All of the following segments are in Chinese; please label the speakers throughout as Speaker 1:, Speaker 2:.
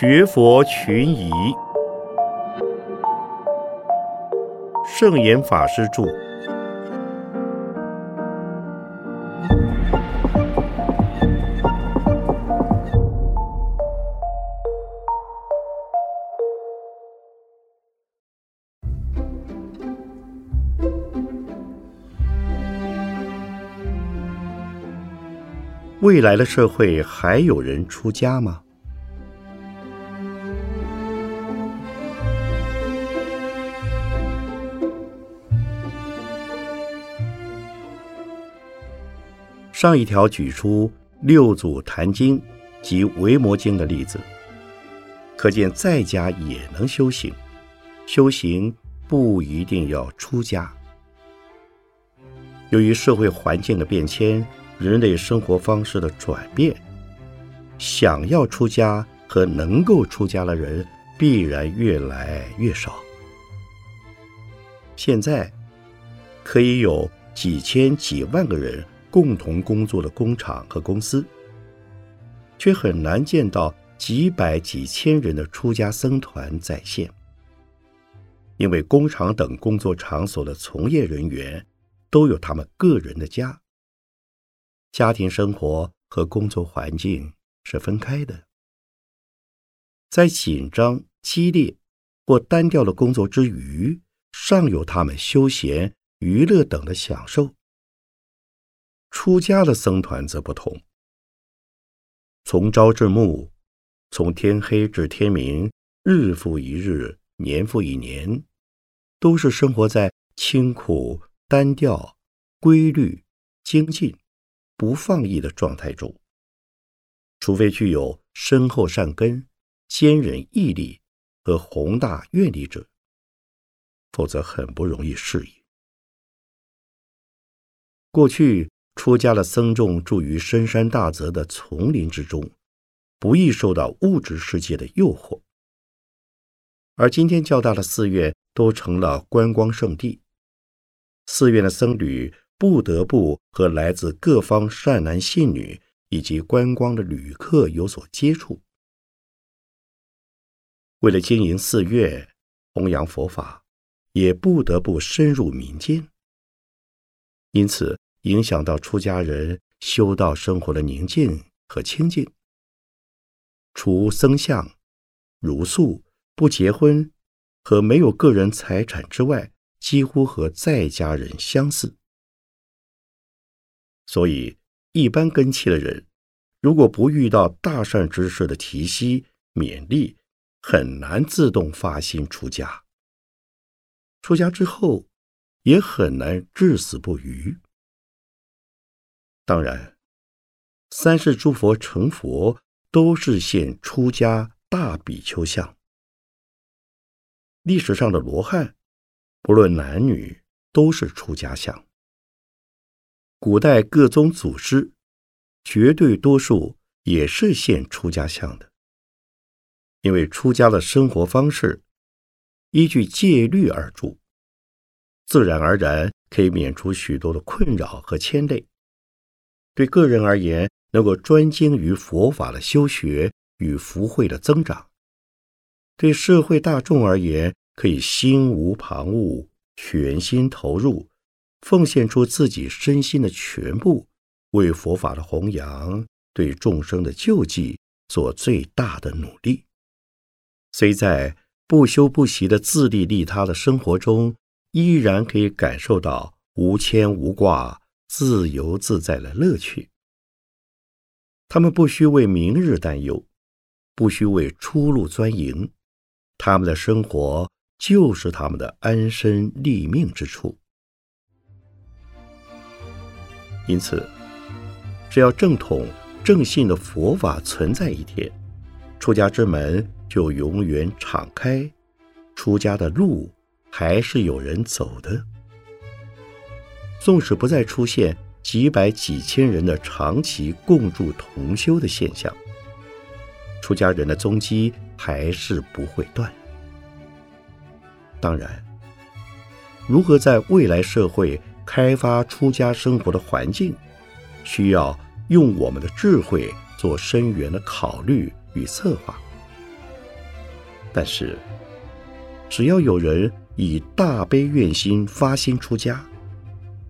Speaker 1: 学佛群疑，圣严法师著。未来的社会还有人出家吗？上一条举出六祖坛经及维摩经的例子，可见在家也能修行，修行不一定要出家。由于社会环境的变迁。人类生活方式的转变，想要出家和能够出家的人必然越来越少。现在可以有几千几万个人共同工作的工厂和公司，却很难见到几百几千人的出家僧团在线，因为工厂等工作场所的从业人员都有他们个人的家。家庭生活和工作环境是分开的，在紧张、激烈或单调的工作之余，尚有他们休闲、娱乐等的享受。出家的僧团则不同，从朝至暮，从天黑至天明，日复一日，年复一年，都是生活在清苦、单调、规律、精进。不放逸的状态中，除非具有深厚善根、坚韧毅力和宏大愿力者，否则很不容易适应。过去出家的僧众住于深山大泽的丛林之中，不易受到物质世界的诱惑，而今天较大的寺院都成了观光胜地，寺院的僧侣。不得不和来自各方善男信女以及观光的旅客有所接触。为了经营寺院、弘扬佛法，也不得不深入民间，因此影响到出家人修道生活的宁静和清净。除僧相、茹素、不结婚和没有个人财产之外，几乎和在家人相似。所以，一般根器的人，如果不遇到大善之事的提携勉励，很难自动发心出家。出家之后，也很难至死不渝。当然，三世诸佛成佛都是现出家大比丘相。历史上的罗汉，不论男女，都是出家相。古代各宗祖师，绝对多数也是现出家相的，因为出家的生活方式依据戒律而住，自然而然可以免除许多的困扰和牵累。对个人而言，能够专精于佛法的修学与福慧的增长；对社会大众而言，可以心无旁骛，全心投入。奉献出自己身心的全部，为佛法的弘扬、对众生的救济做最大的努力。虽在不休不息的自利利他的生活中，依然可以感受到无牵无挂、自由自在的乐趣。他们不需为明日担忧，不需为出路钻营，他们的生活就是他们的安身立命之处。因此，只要正统正信的佛法存在一天，出家之门就永远敞开，出家的路还是有人走的。纵使不再出现几百几千人的长期共住同修的现象，出家人的踪迹还是不会断。当然，如何在未来社会？开发出家生活的环境，需要用我们的智慧做深远的考虑与策划。但是，只要有人以大悲愿心发心出家，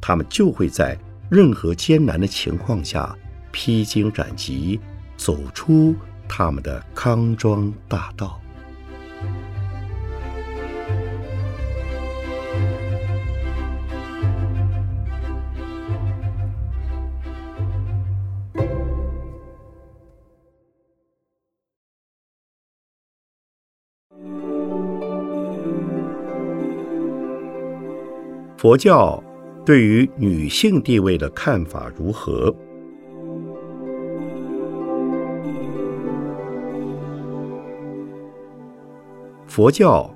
Speaker 1: 他们就会在任何艰难的情况下披荆斩棘，走出他们的康庄大道。佛教对于女性地位的看法如何？佛教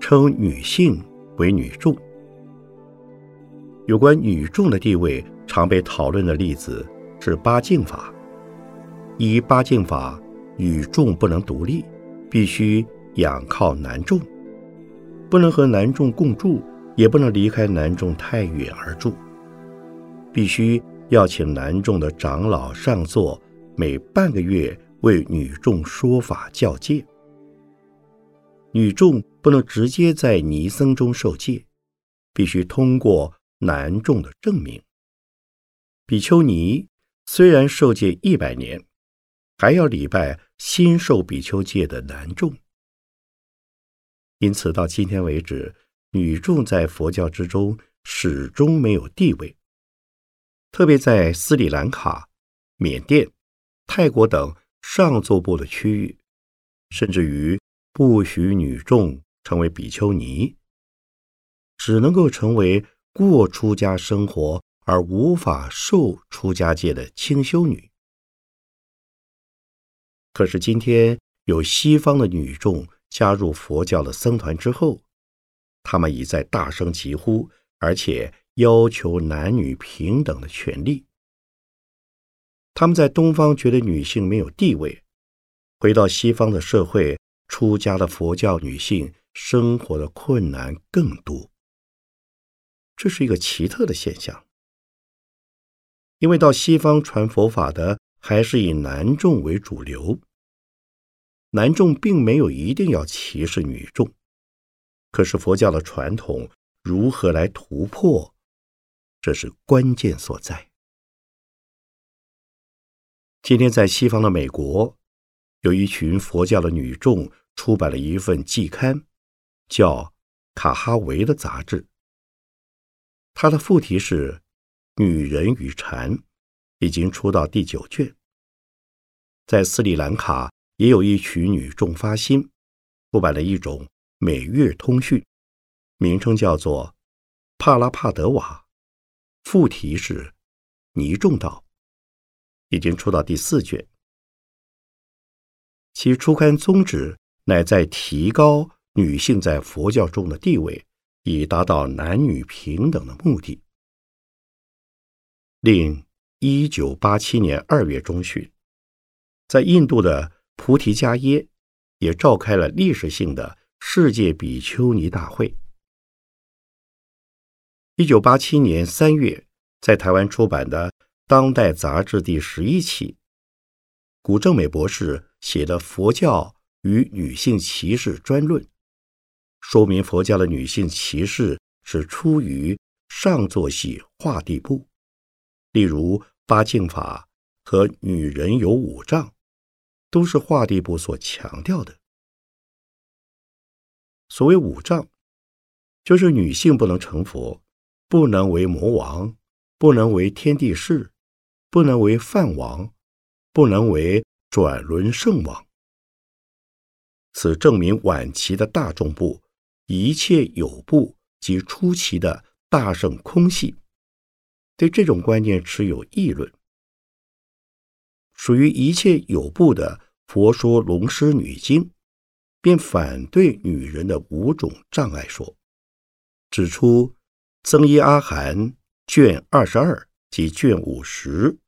Speaker 1: 称女性为女众。有关女众的地位，常被讨论的例子是八敬法。依八敬法，女众不能独立，必须仰靠男众，不能和男众共住。也不能离开南众太远而住，必须要请南众的长老上座，每半个月为女众说法教戒。女众不能直接在尼僧中受戒，必须通过男众的证明。比丘尼虽然受戒一百年，还要礼拜新受比丘戒的男众。因此，到今天为止。女众在佛教之中始终没有地位，特别在斯里兰卡、缅甸、泰国等上座部的区域，甚至于不许女众成为比丘尼，只能够成为过出家生活而无法受出家戒的清修女。可是今天有西方的女众加入佛教的僧团之后。他们已在大声疾呼，而且要求男女平等的权利。他们在东方觉得女性没有地位，回到西方的社会，出家的佛教女性生活的困难更多。这是一个奇特的现象，因为到西方传佛法的还是以男众为主流，男众并没有一定要歧视女众。可是佛教的传统如何来突破？这是关键所在。今天在西方的美国，有一群佛教的女众出版了一份季刊，叫《卡哈维》的杂志。它的副题是《女人与禅》，已经出到第九卷。在斯里兰卡，也有一群女众发心出版了一种。每月通讯，名称叫做《帕拉帕德瓦》，副题是《尼众道》，已经出到第四卷。其初刊宗旨乃在提高女性在佛教中的地位，以达到男女平等的目的。另，一九八七年二月中旬，在印度的菩提迦耶也召开了历史性的。世界比丘尼大会，一九八七年三月在台湾出版的《当代》杂志第十一期，古正美博士写的《佛教与女性歧视》专论，说明佛教的女性歧视是出于上座系画地部，例如八敬法和女人有五丈，都是画地部所强调的。所谓五障，就是女性不能成佛，不能为魔王，不能为天地士，不能为梵王，不能为转轮圣王。此证明晚期的大众部一切有部及初期的大圣空系，对这种观念持有议论。属于一切有部的《佛说龙师女经》。便反对女人的五种障碍说，指出《增一阿含》卷二十二及卷五十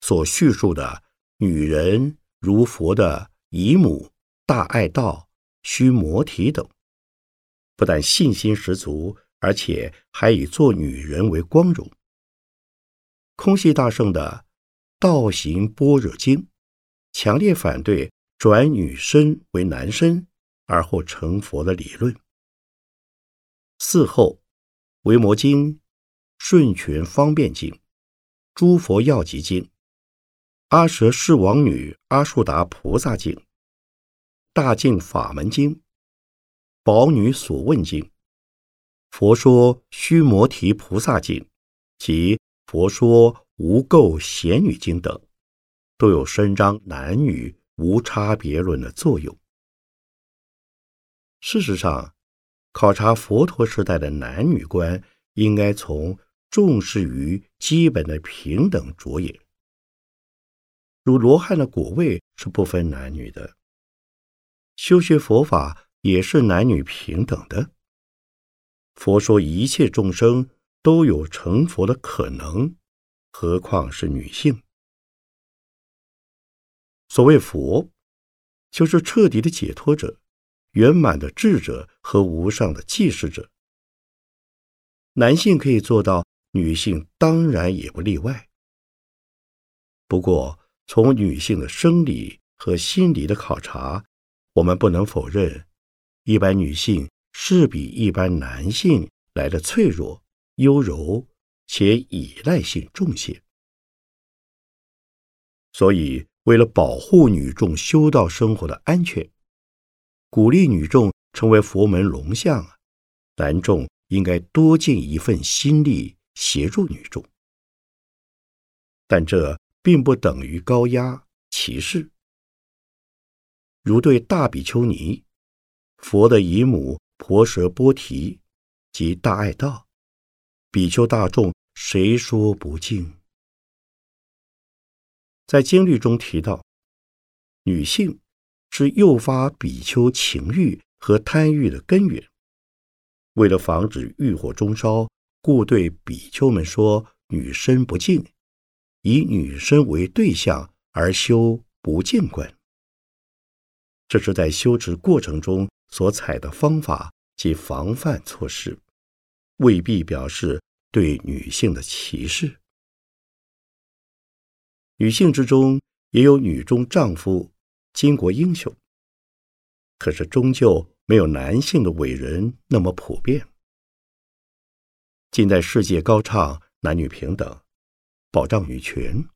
Speaker 1: 所叙述的女人如佛的姨母、大爱道、须摩提等，不但信心十足，而且还以做女人为光荣。空系大圣的《道行般若经》强烈反对转女身为男身。而后成佛的理论。嗣后，维摩经、顺权方便经、诸佛药集经、阿舍世王女阿树达菩萨经、大净法门经、宝女所问经、佛说须摩提菩萨经及佛说无垢贤女经等，都有伸张男女无差别论的作用。事实上，考察佛陀时代的男女观，应该从重视于基本的平等着眼。如罗汉的果位是不分男女的，修学佛法也是男女平等的。佛说一切众生都有成佛的可能，何况是女性？所谓佛，就是彻底的解脱者。圆满的智者和无上的济世者，男性可以做到，女性当然也不例外。不过，从女性的生理和心理的考察，我们不能否认，一般女性是比一般男性来的脆弱、优柔且依赖性重些。所以，为了保护女众修道生活的安全。鼓励女众成为佛门龙象，男众应该多尽一份心力协助女众，但这并不等于高压歧视。如对大比丘尼、佛的姨母婆舍波提及大爱道比丘大众，谁说不敬？在经律中提到，女性。是诱发比丘情欲和贪欲的根源。为了防止欲火中烧，故对比丘们说：“女身不净，以女身为对象而修不净观。”这是在修持过程中所采的方法及防范措施，未必表示对女性的歧视。女性之中也有女中丈夫。巾帼英雄，可是终究没有男性的伟人那么普遍。近代世界高唱男女平等、保障女权，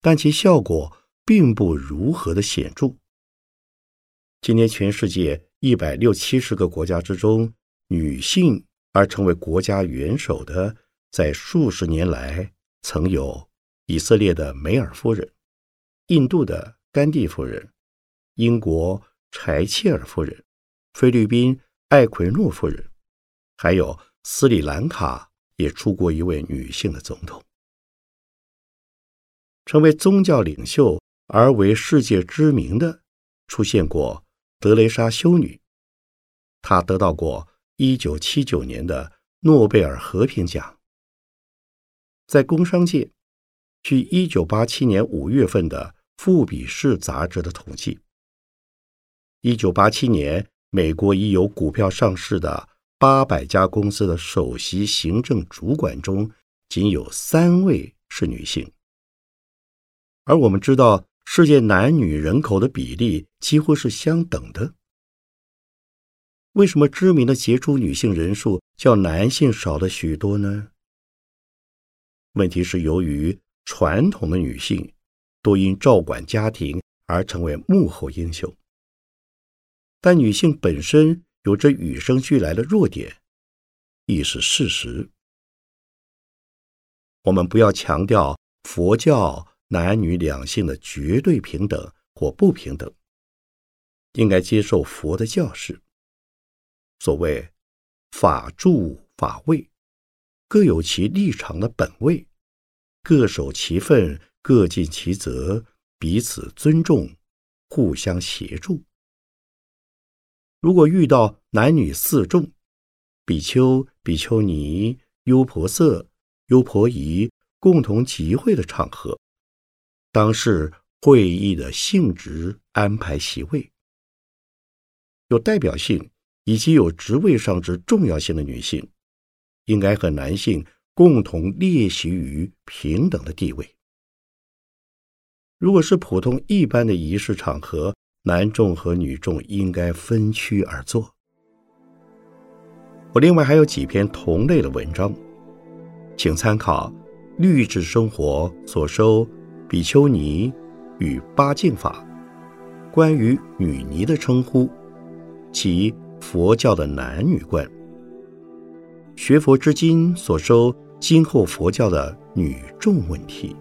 Speaker 1: 但其效果并不如何的显著。今天全世界一百六七十个国家之中，女性而成为国家元首的，在数十年来曾有以色列的梅尔夫人、印度的。甘地夫人、英国柴切尔夫人、菲律宾艾奎诺夫人，还有斯里兰卡也出过一位女性的总统。成为宗教领袖而为世界知名的，出现过德雷莎修女，她得到过一九七九年的诺贝尔和平奖。在工商界，据一九八七年五月份的。富比士杂志的统计：一九八七年，美国已有股票上市的八百家公司的首席行政主管中，仅有三位是女性。而我们知道，世界男女人口的比例几乎是相等的。为什么知名的杰出女性人数较男性少了许多呢？问题是由于传统的女性。都因照管家庭而成为幕后英雄，但女性本身有着与生俱来的弱点，亦是事实。我们不要强调佛教男女两性的绝对平等或不平等，应该接受佛的教示。所谓法住法位，各有其立场的本位，各守其分。各尽其责，彼此尊重，互相协助。如果遇到男女四众、比丘、比丘尼、优婆塞、优婆夷共同集会的场合，当是会议的性质安排席位，有代表性以及有职位上之重要性的女性，应该和男性共同列席于平等的地位。如果是普通一般的仪式场合，男众和女众应该分区而坐。我另外还有几篇同类的文章，请参考《律治生活》所收比丘尼与八敬法关于女尼的称呼及佛教的男女观，学佛之今所收今后佛教的女众问题。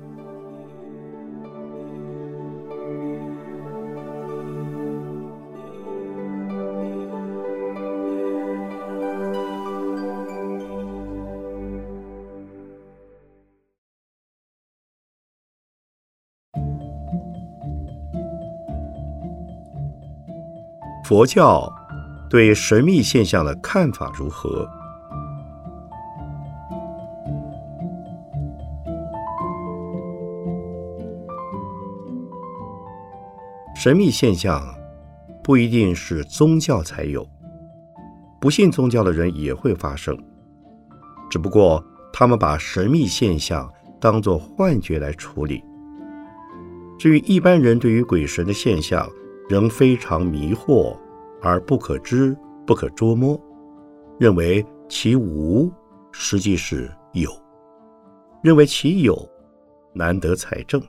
Speaker 1: 佛教对神秘现象的看法如何？神秘现象不一定是宗教才有，不信宗教的人也会发生，只不过他们把神秘现象当作幻觉来处理。至于一般人对于鬼神的现象，仍非常迷惑而不可知、不可捉摸，认为其无实际是有，认为其有难得采证。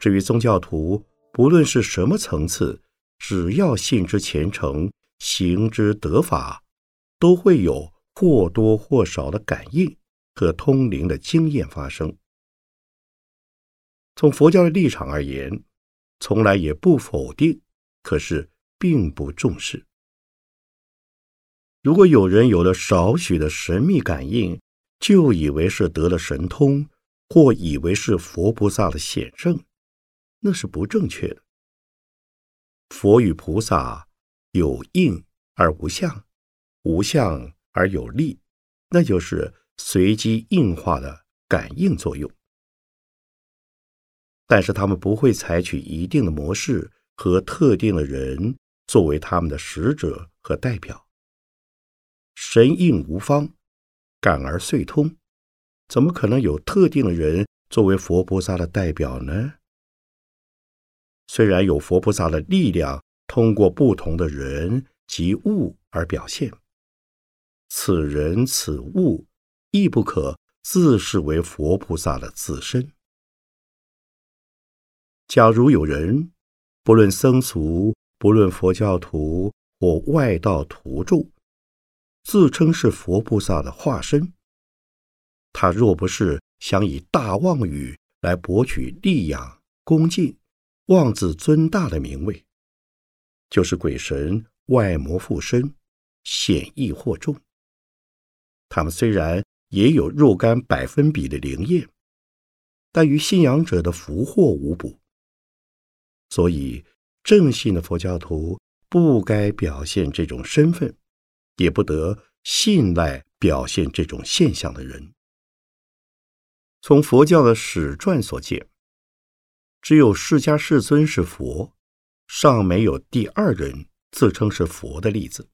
Speaker 1: 至于宗教徒，不论是什么层次，只要信之虔诚、行之得法，都会有或多或少的感应和通灵的经验发生。从佛教的立场而言。从来也不否定，可是并不重视。如果有人有了少许的神秘感应，就以为是得了神通，或以为是佛菩萨的显圣，那是不正确的。佛与菩萨有应而无相，无相而有力，那就是随机应化的感应作用。但是他们不会采取一定的模式和特定的人作为他们的使者和代表。神应无方，感而遂通，怎么可能有特定的人作为佛菩萨的代表呢？虽然有佛菩萨的力量通过不同的人及物而表现，此人此物亦不可自视为佛菩萨的自身。假如有人，不论僧俗，不论佛教徒或外道徒众，自称是佛菩萨的化身，他若不是想以大妄语来博取利养、恭敬、妄自尊大的名位，就是鬼神外魔附身，显异惑众。他们虽然也有若干百分比的灵验，但与信仰者的福祸无补。所以，正信的佛教徒不该表现这种身份，也不得信赖表现这种现象的人。从佛教的史传所见，只有释迦世尊是佛，尚没有第二人自称是佛的例子。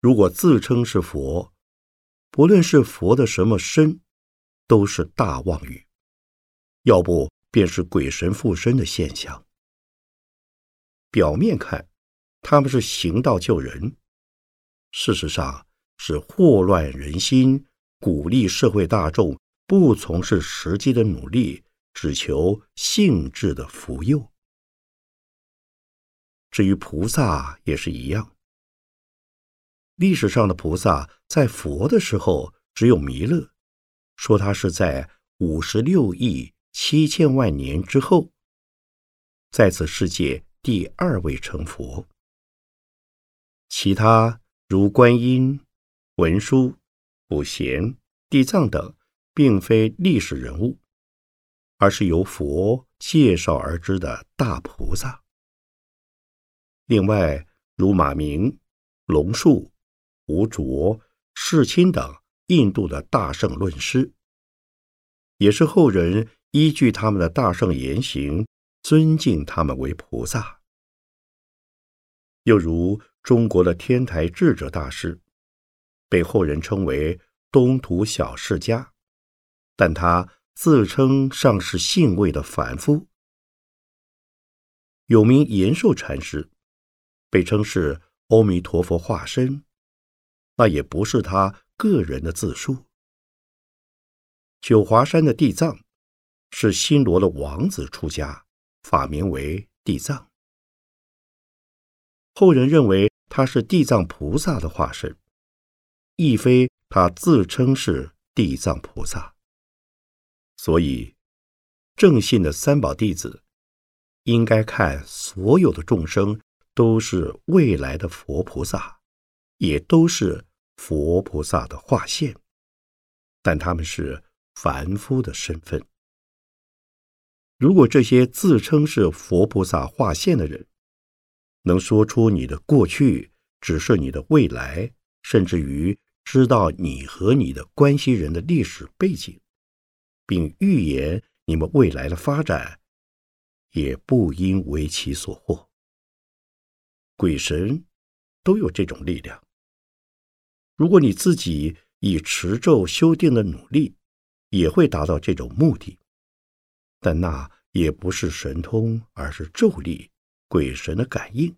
Speaker 1: 如果自称是佛，不论是佛的什么身，都是大妄语，要不。便是鬼神附身的现象。表面看，他们是行道救人，事实上是祸乱人心，鼓励社会大众不从事实际的努力，只求性质的福佑。至于菩萨也是一样。历史上的菩萨在佛的时候只有弥勒，说他是在五十六亿。七千万年之后，在此世界第二位成佛。其他如观音、文殊、普贤、地藏等，并非历史人物，而是由佛介绍而知的大菩萨。另外，如马明、龙树、吴卓、世亲等印度的大圣论师，也是后人。依据他们的大圣言行，尊敬他们为菩萨。又如中国的天台智者大师，被后人称为东土小释迦，但他自称尚是信位的凡夫。有名延寿禅师，被称是阿弥陀佛化身，那也不是他个人的自述。九华山的地藏是新罗的王子出家，法名为地藏。后人认为他是地藏菩萨的化身，亦非他自称是地藏菩萨。所以，正信的三宝弟子应该看所有的众生都是未来的佛菩萨，也都是佛菩萨的化现，但他们是凡夫的身份。如果这些自称是佛菩萨化现的人，能说出你的过去，指示你的未来，甚至于知道你和你的关系人的历史背景，并预言你们未来的发展，也不应为其所惑。鬼神都有这种力量。如果你自己以持咒修定的努力，也会达到这种目的，但那也不是神通，而是咒力。鬼神的感应，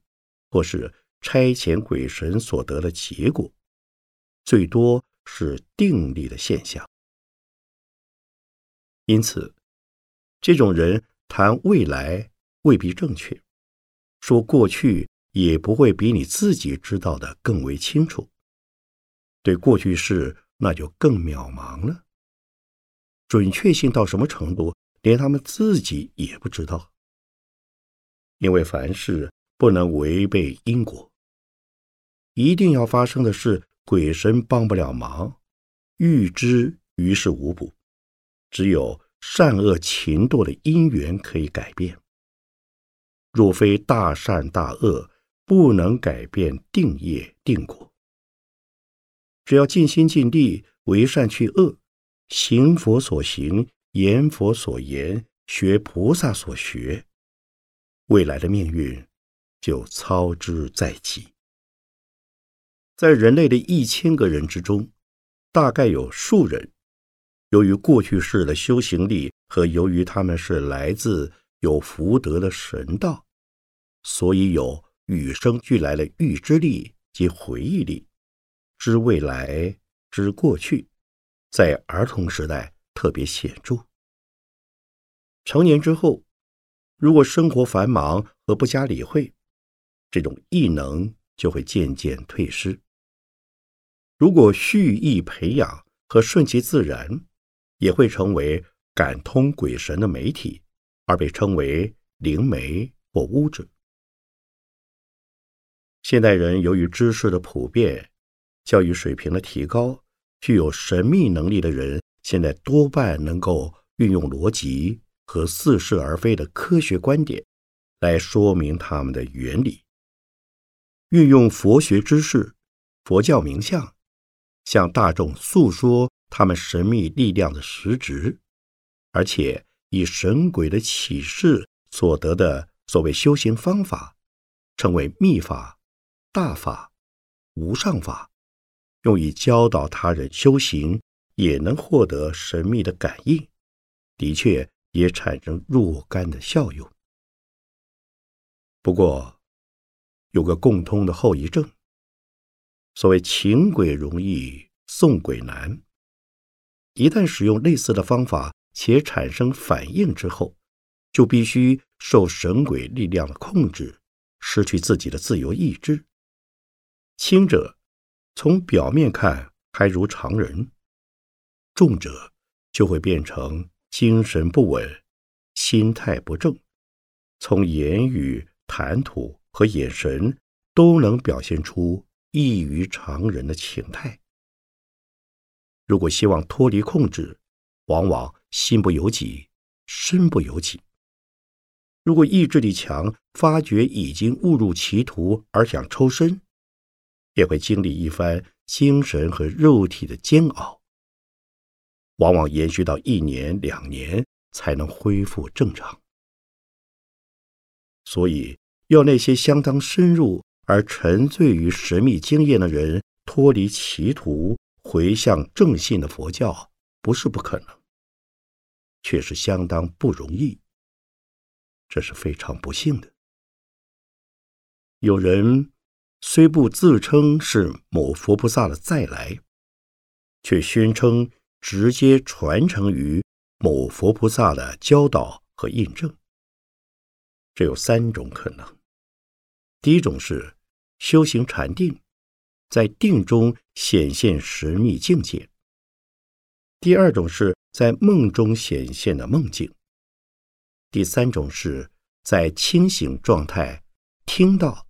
Speaker 1: 或是差遣鬼神所得的结果，最多是定力的现象。因此，这种人谈未来未必正确，说过去也不会比你自己知道的更为清楚。对过去事，那就更渺茫了。准确性到什么程度，连他们自己也不知道。因为凡事不能违背因果，一定要发生的事，鬼神帮不了忙，预知于事无补，只有善恶情堕的因缘可以改变。若非大善大恶，不能改变定业定果。只要尽心尽力为善去恶，行佛所行，言佛所言，学菩萨所学。未来的命运就操之在即。在人类的一千个人之中，大概有数人，由于过去世的修行力和由于他们是来自有福德的神道，所以有与生俱来的预知力及回忆力，知未来、知过去，在儿童时代特别显著。成年之后。如果生活繁忙和不加理会，这种异能就会渐渐退失。如果蓄意培养和顺其自然，也会成为感通鬼神的媒体，而被称为灵媒或巫者。现代人由于知识的普遍、教育水平的提高，具有神秘能力的人，现在多半能够运用逻辑。和似是而非的科学观点来说明他们的原理，运用佛学知识、佛教名相，向大众诉说他们神秘力量的实质，而且以神鬼的启示所得的所谓修行方法，称为密法、大法、无上法，用以教导他人修行，也能获得神秘的感应。的确。也产生若干的效用。不过，有个共通的后遗症。所谓请鬼容易送鬼难，一旦使用类似的方法且产生反应之后，就必须受神鬼力量的控制，失去自己的自由意志。轻者从表面看还如常人，重者就会变成。精神不稳，心态不正，从言语、谈吐和眼神都能表现出异于常人的情态。如果希望脱离控制，往往心不由己，身不由己。如果意志力强，发觉已经误入歧途而想抽身，也会经历一番精神和肉体的煎熬。往往延续到一年两年才能恢复正常，所以要那些相当深入而沉醉于神秘经验的人脱离歧途，回向正信的佛教，不是不可能，却是相当不容易。这是非常不幸的。有人虽不自称是某佛菩萨的再来，却宣称直接传承于某佛菩萨的教导和印证。这有三种可能：第一种是修行禅定，在定中显现神秘境界；第二种是在梦中显现的梦境；第三种是在清醒状态听到。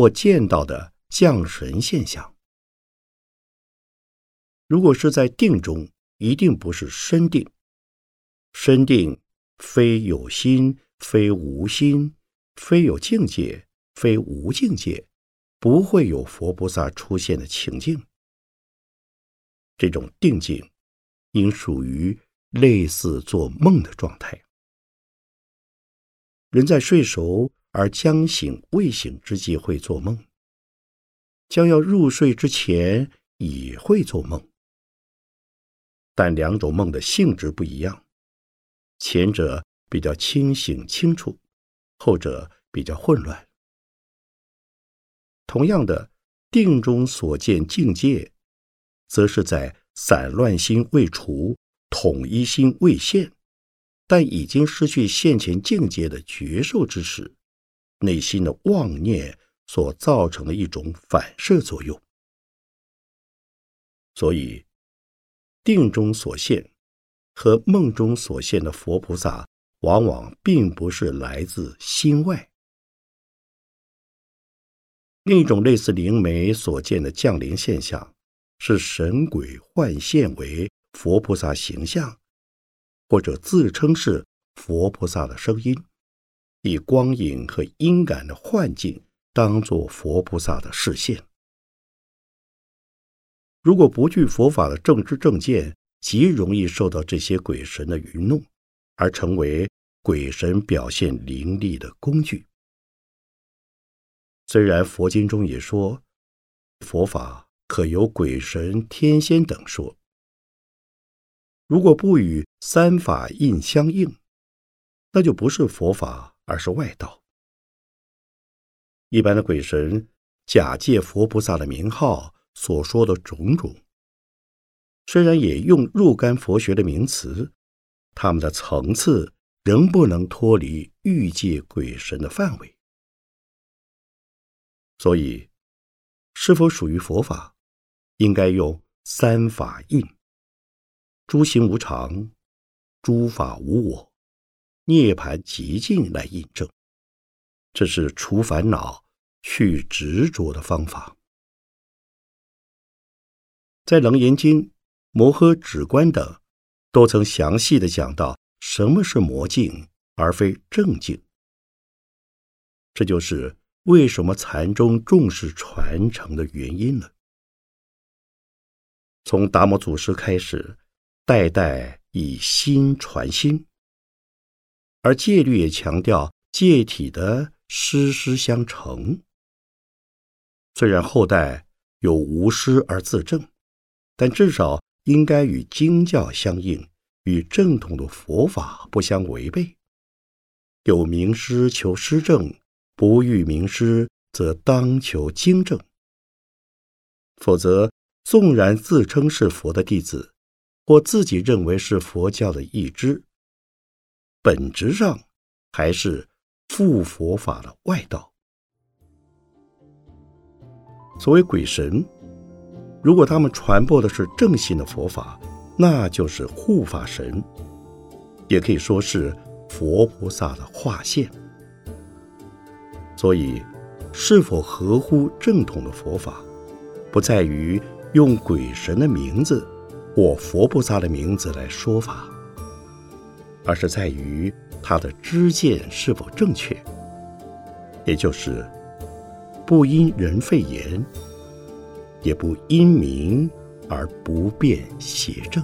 Speaker 1: 或见到的降神现象，如果是在定中，一定不是身定。身定非有心，非无心，非有境界，非无境界，不会有佛菩萨出现的情境。这种定境应属于类似做梦的状态。人在睡熟。而将醒未醒之际会做梦，将要入睡之前也会做梦，但两种梦的性质不一样，前者比较清醒清楚，后者比较混乱。同样的，定中所见境界，则是在散乱心未除、统一心未现，但已经失去现前境界的觉受之时。内心的妄念所造成的一种反射作用，所以定中所现和梦中所现的佛菩萨，往往并不是来自心外。另一种类似灵媒所见的降临现象，是神鬼幻现为佛菩萨形象，或者自称是佛菩萨的声音。以光影和音感的幻境当作佛菩萨的视线。如果不具佛法的正知正见，极容易受到这些鬼神的愚弄，而成为鬼神表现灵力的工具。虽然佛经中也说，佛法可由鬼神、天仙等说，如果不与三法印相应，那就不是佛法。而是外道。一般的鬼神假借佛菩萨的名号所说的种种，虽然也用若干佛学的名词，他们的层次仍不能脱离欲界鬼神的范围。所以，是否属于佛法，应该用三法印：诸行无常，诸法无我。涅盘极境来印证，这是除烦恼、去执着的方法。在《楞严经》《摩诃止观》等，都曾详细的讲到什么是魔境，而非正境。这就是为什么禅宗重视传承的原因了。从达摩祖师开始，代代以心传心。而戒律也强调戒体的师师相承。虽然后代有无师而自证，但至少应该与经教相应，与正统的佛法不相违背。有名师求师正，不遇名师则当求经正。否则，纵然自称是佛的弟子，或自己认为是佛教的一支。本质上还是附佛法的外道。所谓鬼神，如果他们传播的是正信的佛法，那就是护法神，也可以说是佛菩萨的化现。所以，是否合乎正统的佛法，不在于用鬼神的名字或佛菩萨的名字来说法。而是在于他的知见是否正确，也就是不因人废言，也不因名而不辨邪正。